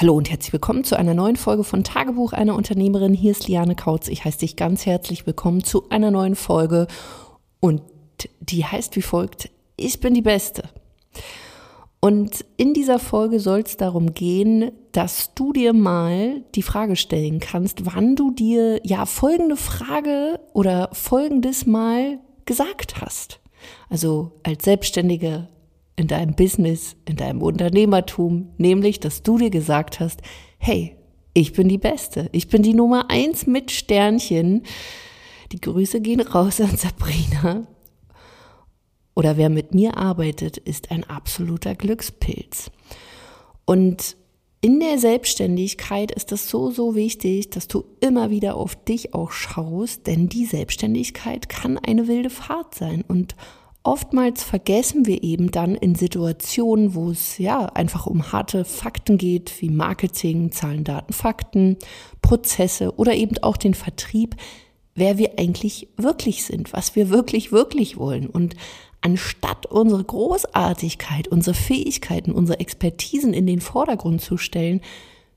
Hallo und herzlich willkommen zu einer neuen Folge von Tagebuch einer Unternehmerin. Hier ist Liane Kautz. Ich heiße dich ganz herzlich willkommen zu einer neuen Folge und die heißt wie folgt, ich bin die Beste. Und in dieser Folge soll es darum gehen, dass du dir mal die Frage stellen kannst, wann du dir ja folgende Frage oder folgendes mal gesagt hast. Also als Selbstständige, in deinem Business, in deinem Unternehmertum, nämlich, dass du dir gesagt hast, hey, ich bin die Beste, ich bin die Nummer eins mit Sternchen. Die Grüße gehen raus an Sabrina. Oder wer mit mir arbeitet, ist ein absoluter Glückspilz. Und in der Selbstständigkeit ist es so, so wichtig, dass du immer wieder auf dich auch schaust, denn die Selbstständigkeit kann eine wilde Fahrt sein. Und Oftmals vergessen wir eben dann in Situationen, wo es ja einfach um harte Fakten geht, wie Marketing, Zahlen, Daten, Fakten, Prozesse oder eben auch den Vertrieb, wer wir eigentlich wirklich sind, was wir wirklich, wirklich wollen. Und anstatt unsere Großartigkeit, unsere Fähigkeiten, unsere Expertisen in den Vordergrund zu stellen,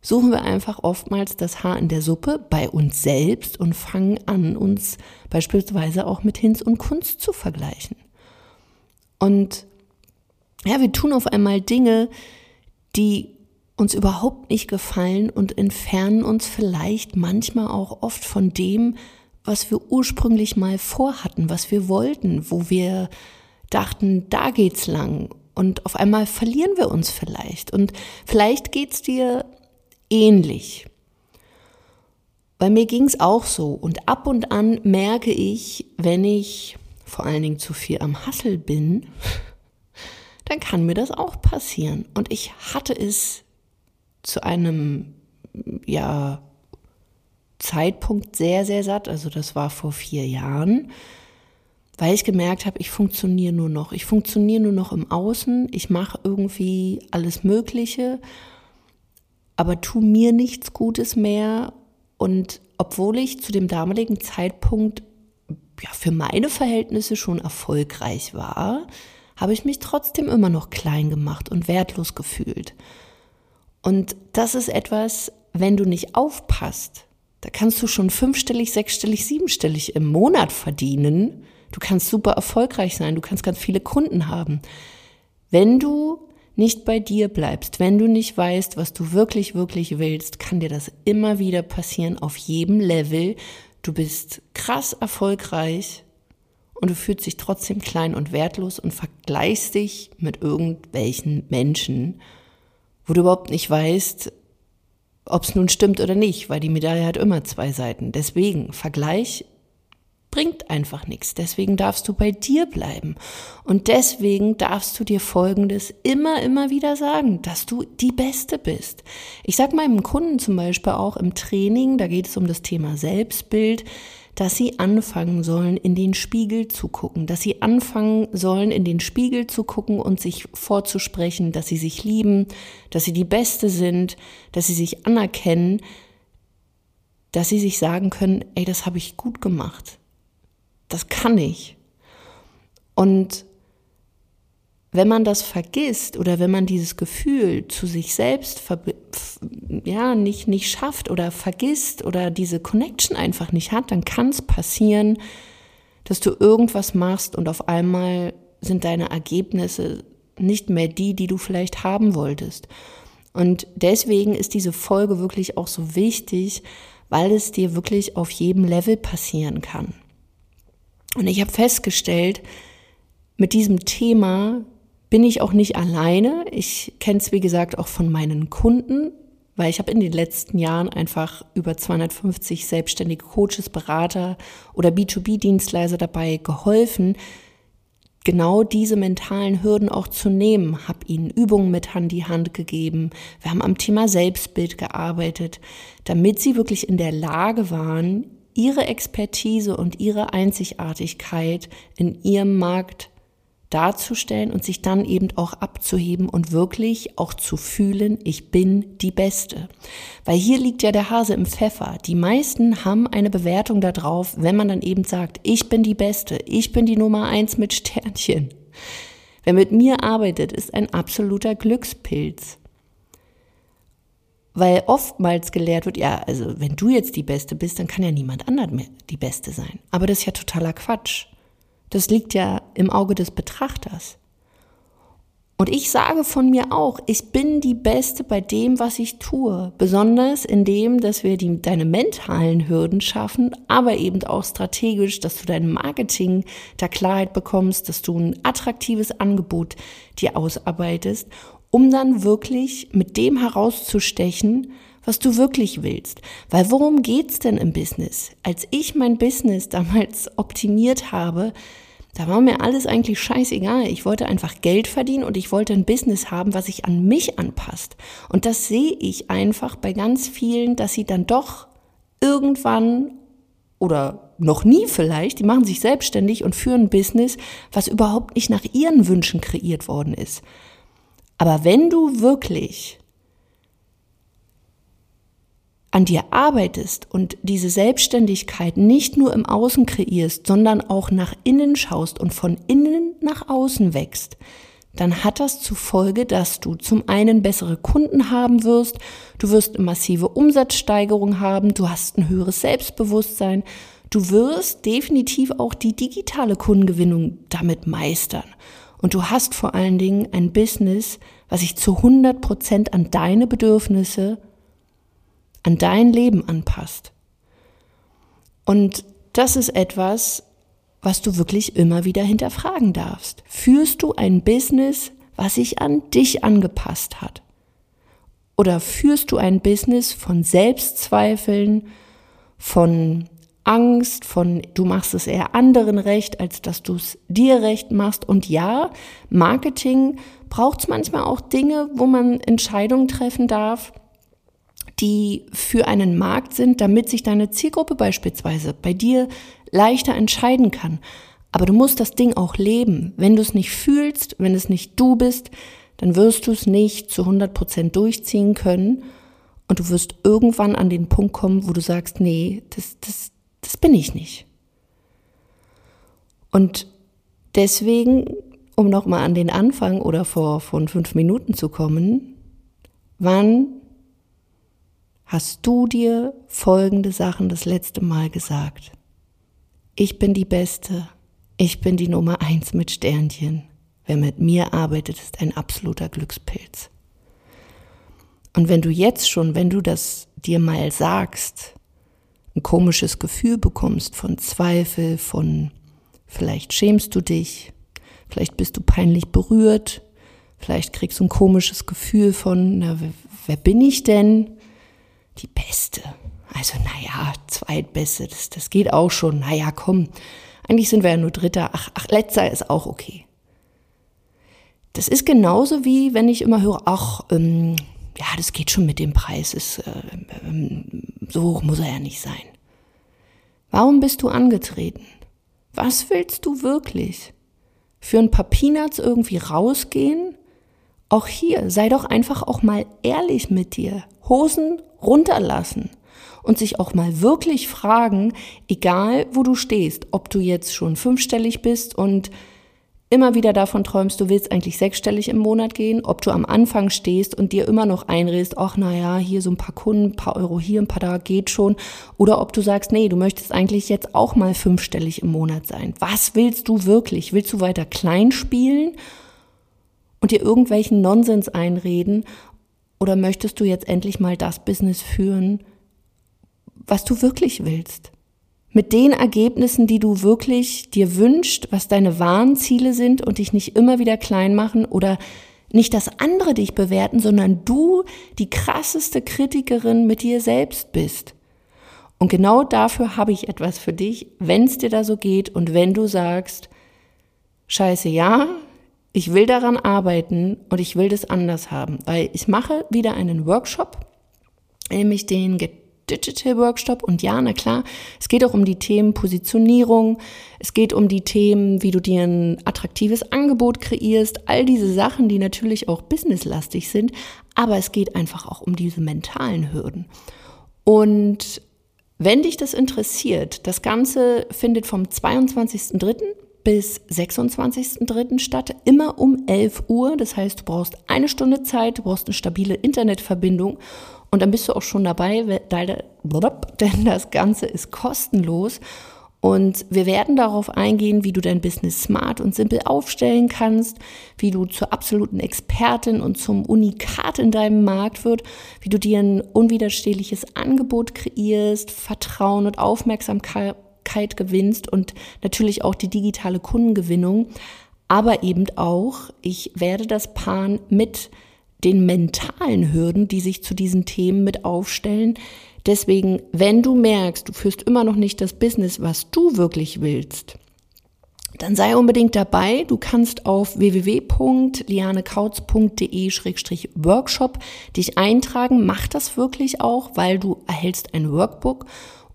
suchen wir einfach oftmals das Haar in der Suppe bei uns selbst und fangen an, uns beispielsweise auch mit Hinz und Kunst zu vergleichen. Und ja, wir tun auf einmal Dinge, die uns überhaupt nicht gefallen und entfernen uns vielleicht manchmal auch oft von dem, was wir ursprünglich mal vorhatten, was wir wollten, wo wir dachten, da geht's lang. Und auf einmal verlieren wir uns vielleicht. Und vielleicht geht's dir ähnlich. Bei mir ging's auch so. Und ab und an merke ich, wenn ich vor allen Dingen zu viel am Hassel bin, dann kann mir das auch passieren. Und ich hatte es zu einem, ja, Zeitpunkt sehr, sehr satt. Also das war vor vier Jahren, weil ich gemerkt habe, ich funktioniere nur noch. Ich funktioniere nur noch im Außen. Ich mache irgendwie alles Mögliche, aber tu mir nichts Gutes mehr. Und obwohl ich zu dem damaligen Zeitpunkt ja, für meine Verhältnisse schon erfolgreich war, habe ich mich trotzdem immer noch klein gemacht und wertlos gefühlt. Und das ist etwas, wenn du nicht aufpasst, da kannst du schon fünfstellig, sechsstellig, siebenstellig im Monat verdienen. Du kannst super erfolgreich sein, du kannst ganz viele Kunden haben. Wenn du nicht bei dir bleibst, wenn du nicht weißt, was du wirklich, wirklich willst, kann dir das immer wieder passieren auf jedem Level du bist krass erfolgreich und du fühlst dich trotzdem klein und wertlos und vergleichst dich mit irgendwelchen Menschen, wo du überhaupt nicht weißt, ob es nun stimmt oder nicht, weil die Medaille hat immer zwei Seiten. Deswegen, Vergleich bringt einfach nichts. Deswegen darfst du bei dir bleiben. Und deswegen darfst du dir Folgendes immer, immer wieder sagen, dass du die Beste bist. Ich sage meinem Kunden zum Beispiel auch im Training, da geht es um das Thema Selbstbild, dass sie anfangen sollen, in den Spiegel zu gucken, dass sie anfangen sollen, in den Spiegel zu gucken und sich vorzusprechen, dass sie sich lieben, dass sie die Beste sind, dass sie sich anerkennen, dass sie sich sagen können, ey, das habe ich gut gemacht das kann ich. Und wenn man das vergisst oder wenn man dieses Gefühl zu sich selbst ja, nicht, nicht schafft oder vergisst oder diese Connection einfach nicht hat, dann kann es passieren, dass du irgendwas machst und auf einmal sind deine Ergebnisse nicht mehr die, die du vielleicht haben wolltest. Und deswegen ist diese Folge wirklich auch so wichtig, weil es dir wirklich auf jedem Level passieren kann. Und ich habe festgestellt, mit diesem Thema bin ich auch nicht alleine. Ich kenne es, wie gesagt, auch von meinen Kunden, weil ich habe in den letzten Jahren einfach über 250 selbstständige Coaches, Berater oder B2B-Dienstleister dabei geholfen, genau diese mentalen Hürden auch zu nehmen, habe ihnen Übungen mit an die Hand gegeben. Wir haben am Thema Selbstbild gearbeitet, damit sie wirklich in der Lage waren, ihre Expertise und ihre Einzigartigkeit in ihrem Markt darzustellen und sich dann eben auch abzuheben und wirklich auch zu fühlen, ich bin die Beste. Weil hier liegt ja der Hase im Pfeffer. Die meisten haben eine Bewertung darauf, wenn man dann eben sagt, ich bin die Beste, ich bin die Nummer eins mit Sternchen. Wer mit mir arbeitet, ist ein absoluter Glückspilz. Weil oftmals gelehrt wird, ja, also wenn du jetzt die Beste bist, dann kann ja niemand anderes mehr die Beste sein. Aber das ist ja totaler Quatsch. Das liegt ja im Auge des Betrachters. Und ich sage von mir auch, ich bin die Beste bei dem, was ich tue. Besonders in dem, dass wir die, deine mentalen Hürden schaffen, aber eben auch strategisch, dass du dein Marketing da Klarheit bekommst, dass du ein attraktives Angebot dir ausarbeitest, um dann wirklich mit dem herauszustechen, was du wirklich willst. Weil worum geht's denn im Business? Als ich mein Business damals optimiert habe, da war mir alles eigentlich scheißegal. Ich wollte einfach Geld verdienen und ich wollte ein Business haben, was sich an mich anpasst. Und das sehe ich einfach bei ganz vielen, dass sie dann doch irgendwann oder noch nie vielleicht, die machen sich selbstständig und führen ein Business, was überhaupt nicht nach ihren Wünschen kreiert worden ist. Aber wenn du wirklich an dir arbeitest und diese Selbstständigkeit nicht nur im Außen kreierst, sondern auch nach innen schaust und von innen nach außen wächst, dann hat das zur Folge, dass du zum einen bessere Kunden haben wirst, du wirst eine massive Umsatzsteigerung haben, du hast ein höheres Selbstbewusstsein, du wirst definitiv auch die digitale Kundengewinnung damit meistern. Und du hast vor allen Dingen ein Business, was sich zu 100 Prozent an deine Bedürfnisse an dein Leben anpasst. Und das ist etwas, was du wirklich immer wieder hinterfragen darfst. Führst du ein Business, was sich an dich angepasst hat? Oder führst du ein Business von Selbstzweifeln, von Angst, von du machst es eher anderen recht, als dass du es dir recht machst? Und ja, Marketing braucht es manchmal auch Dinge, wo man Entscheidungen treffen darf, die für einen Markt sind, damit sich deine Zielgruppe beispielsweise bei dir leichter entscheiden kann. Aber du musst das Ding auch leben. Wenn du es nicht fühlst, wenn es nicht du bist, dann wirst du es nicht zu 100 Prozent durchziehen können. Und du wirst irgendwann an den Punkt kommen, wo du sagst, nee, das, das, das bin ich nicht. Und deswegen, um nochmal an den Anfang oder vor von fünf Minuten zu kommen, wann hast du dir folgende Sachen das letzte Mal gesagt. Ich bin die Beste. Ich bin die Nummer eins mit Sternchen. Wer mit mir arbeitet, ist ein absoluter Glückspilz. Und wenn du jetzt schon, wenn du das dir mal sagst, ein komisches Gefühl bekommst von Zweifel, von vielleicht schämst du dich, vielleicht bist du peinlich berührt, vielleicht kriegst du ein komisches Gefühl von, na, wer bin ich denn? die Beste. Also, naja, Zweitbeste, das, das geht auch schon. Naja, komm, eigentlich sind wir ja nur Dritter. Ach, ach, Letzter ist auch okay. Das ist genauso wie, wenn ich immer höre, ach, ähm, ja, das geht schon mit dem Preis. Ist, äh, äh, so hoch muss er ja nicht sein. Warum bist du angetreten? Was willst du wirklich? Für ein paar Peanuts irgendwie rausgehen? Auch hier, sei doch einfach auch mal ehrlich mit dir. Hosen runterlassen und sich auch mal wirklich fragen, egal wo du stehst, ob du jetzt schon fünfstellig bist und immer wieder davon träumst, du willst eigentlich sechsstellig im Monat gehen, ob du am Anfang stehst und dir immer noch einredest, ach naja, hier so ein paar Kunden, ein paar Euro hier, ein paar da geht schon, oder ob du sagst, nee, du möchtest eigentlich jetzt auch mal fünfstellig im Monat sein. Was willst du wirklich? Willst du weiter klein spielen und dir irgendwelchen Nonsens einreden oder möchtest du jetzt endlich mal das Business führen, was du wirklich willst? Mit den Ergebnissen, die du wirklich dir wünschst, was deine wahren Ziele sind und dich nicht immer wieder klein machen oder nicht, dass andere dich bewerten, sondern du die krasseste Kritikerin mit dir selbst bist. Und genau dafür habe ich etwas für dich, wenn es dir da so geht und wenn du sagst, scheiße, ja, ich will daran arbeiten und ich will das anders haben, weil ich mache wieder einen Workshop, nämlich den Get Digital Workshop. Und ja, na klar, es geht auch um die Themen Positionierung, es geht um die Themen, wie du dir ein attraktives Angebot kreierst, all diese Sachen, die natürlich auch businesslastig sind, aber es geht einfach auch um diese mentalen Hürden. Und wenn dich das interessiert, das Ganze findet vom 22.03 bis 26.03. statt, immer um 11 Uhr. Das heißt, du brauchst eine Stunde Zeit, du brauchst eine stabile Internetverbindung Und dann bist du auch schon dabei, denn das Ganze ist kostenlos. Und wir werden darauf eingehen, wie du dein Business smart und simpel aufstellen kannst, wie du zur absoluten Expertin und zum Unikat in deinem Markt wird, wie du dir ein unwiderstehliches Angebot kreierst, Vertrauen und Aufmerksamkeit gewinnst und natürlich auch die digitale Kundengewinnung. Aber eben auch, ich werde das Pan mit den mentalen Hürden, die sich zu diesen Themen mit aufstellen, Deswegen, wenn du merkst, du führst immer noch nicht das Business, was du wirklich willst, dann sei unbedingt dabei. Du kannst auf www.lianekautz.de-workshop dich eintragen. Mach das wirklich auch, weil du erhältst ein Workbook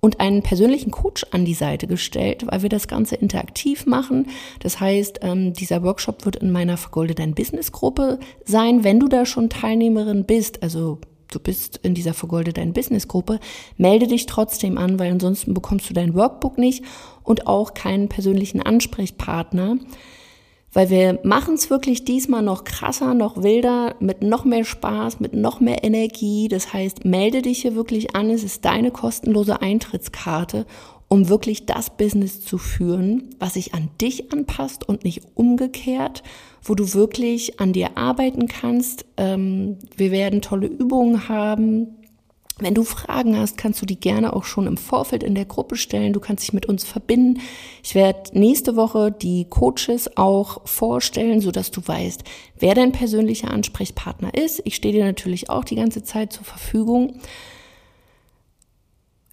und einen persönlichen Coach an die Seite gestellt, weil wir das Ganze interaktiv machen. Das heißt, ähm, dieser Workshop wird in meiner Vergolde dein Business Gruppe sein. Wenn du da schon Teilnehmerin bist, also du bist in dieser Vergolde dein Business Gruppe, melde dich trotzdem an, weil ansonsten bekommst du dein Workbook nicht und auch keinen persönlichen Ansprechpartner. Weil wir machen es wirklich diesmal noch krasser, noch wilder, mit noch mehr Spaß, mit noch mehr Energie. Das heißt, melde dich hier wirklich an. Es ist deine kostenlose Eintrittskarte um wirklich das Business zu führen, was sich an dich anpasst und nicht umgekehrt, wo du wirklich an dir arbeiten kannst. Ähm, wir werden tolle Übungen haben. Wenn du Fragen hast, kannst du die gerne auch schon im Vorfeld in der Gruppe stellen. Du kannst dich mit uns verbinden. Ich werde nächste Woche die Coaches auch vorstellen, sodass du weißt, wer dein persönlicher Ansprechpartner ist. Ich stehe dir natürlich auch die ganze Zeit zur Verfügung.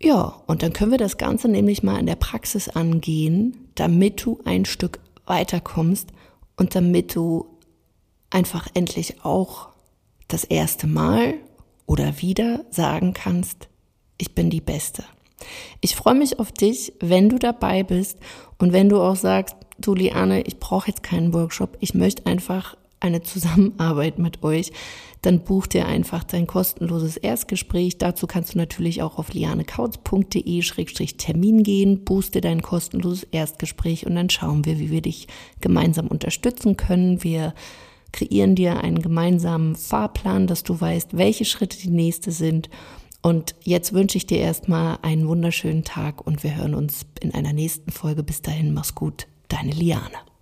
Ja, und dann können wir das Ganze nämlich mal in der Praxis angehen, damit du ein Stück weiterkommst und damit du einfach endlich auch das erste Mal oder wieder sagen kannst, ich bin die Beste. Ich freue mich auf dich, wenn du dabei bist und wenn du auch sagst, du Liane, ich brauche jetzt keinen Workshop, ich möchte einfach eine Zusammenarbeit mit euch, dann buch dir einfach dein kostenloses Erstgespräch. Dazu kannst du natürlich auch auf lianekautz.de-termin gehen, buchst dir dein kostenloses Erstgespräch und dann schauen wir, wie wir dich gemeinsam unterstützen können. Wir kreieren dir einen gemeinsamen Fahrplan, dass du weißt, welche Schritte die nächste sind. Und jetzt wünsche ich dir erstmal einen wunderschönen Tag und wir hören uns in einer nächsten Folge. Bis dahin, mach's gut, deine Liane.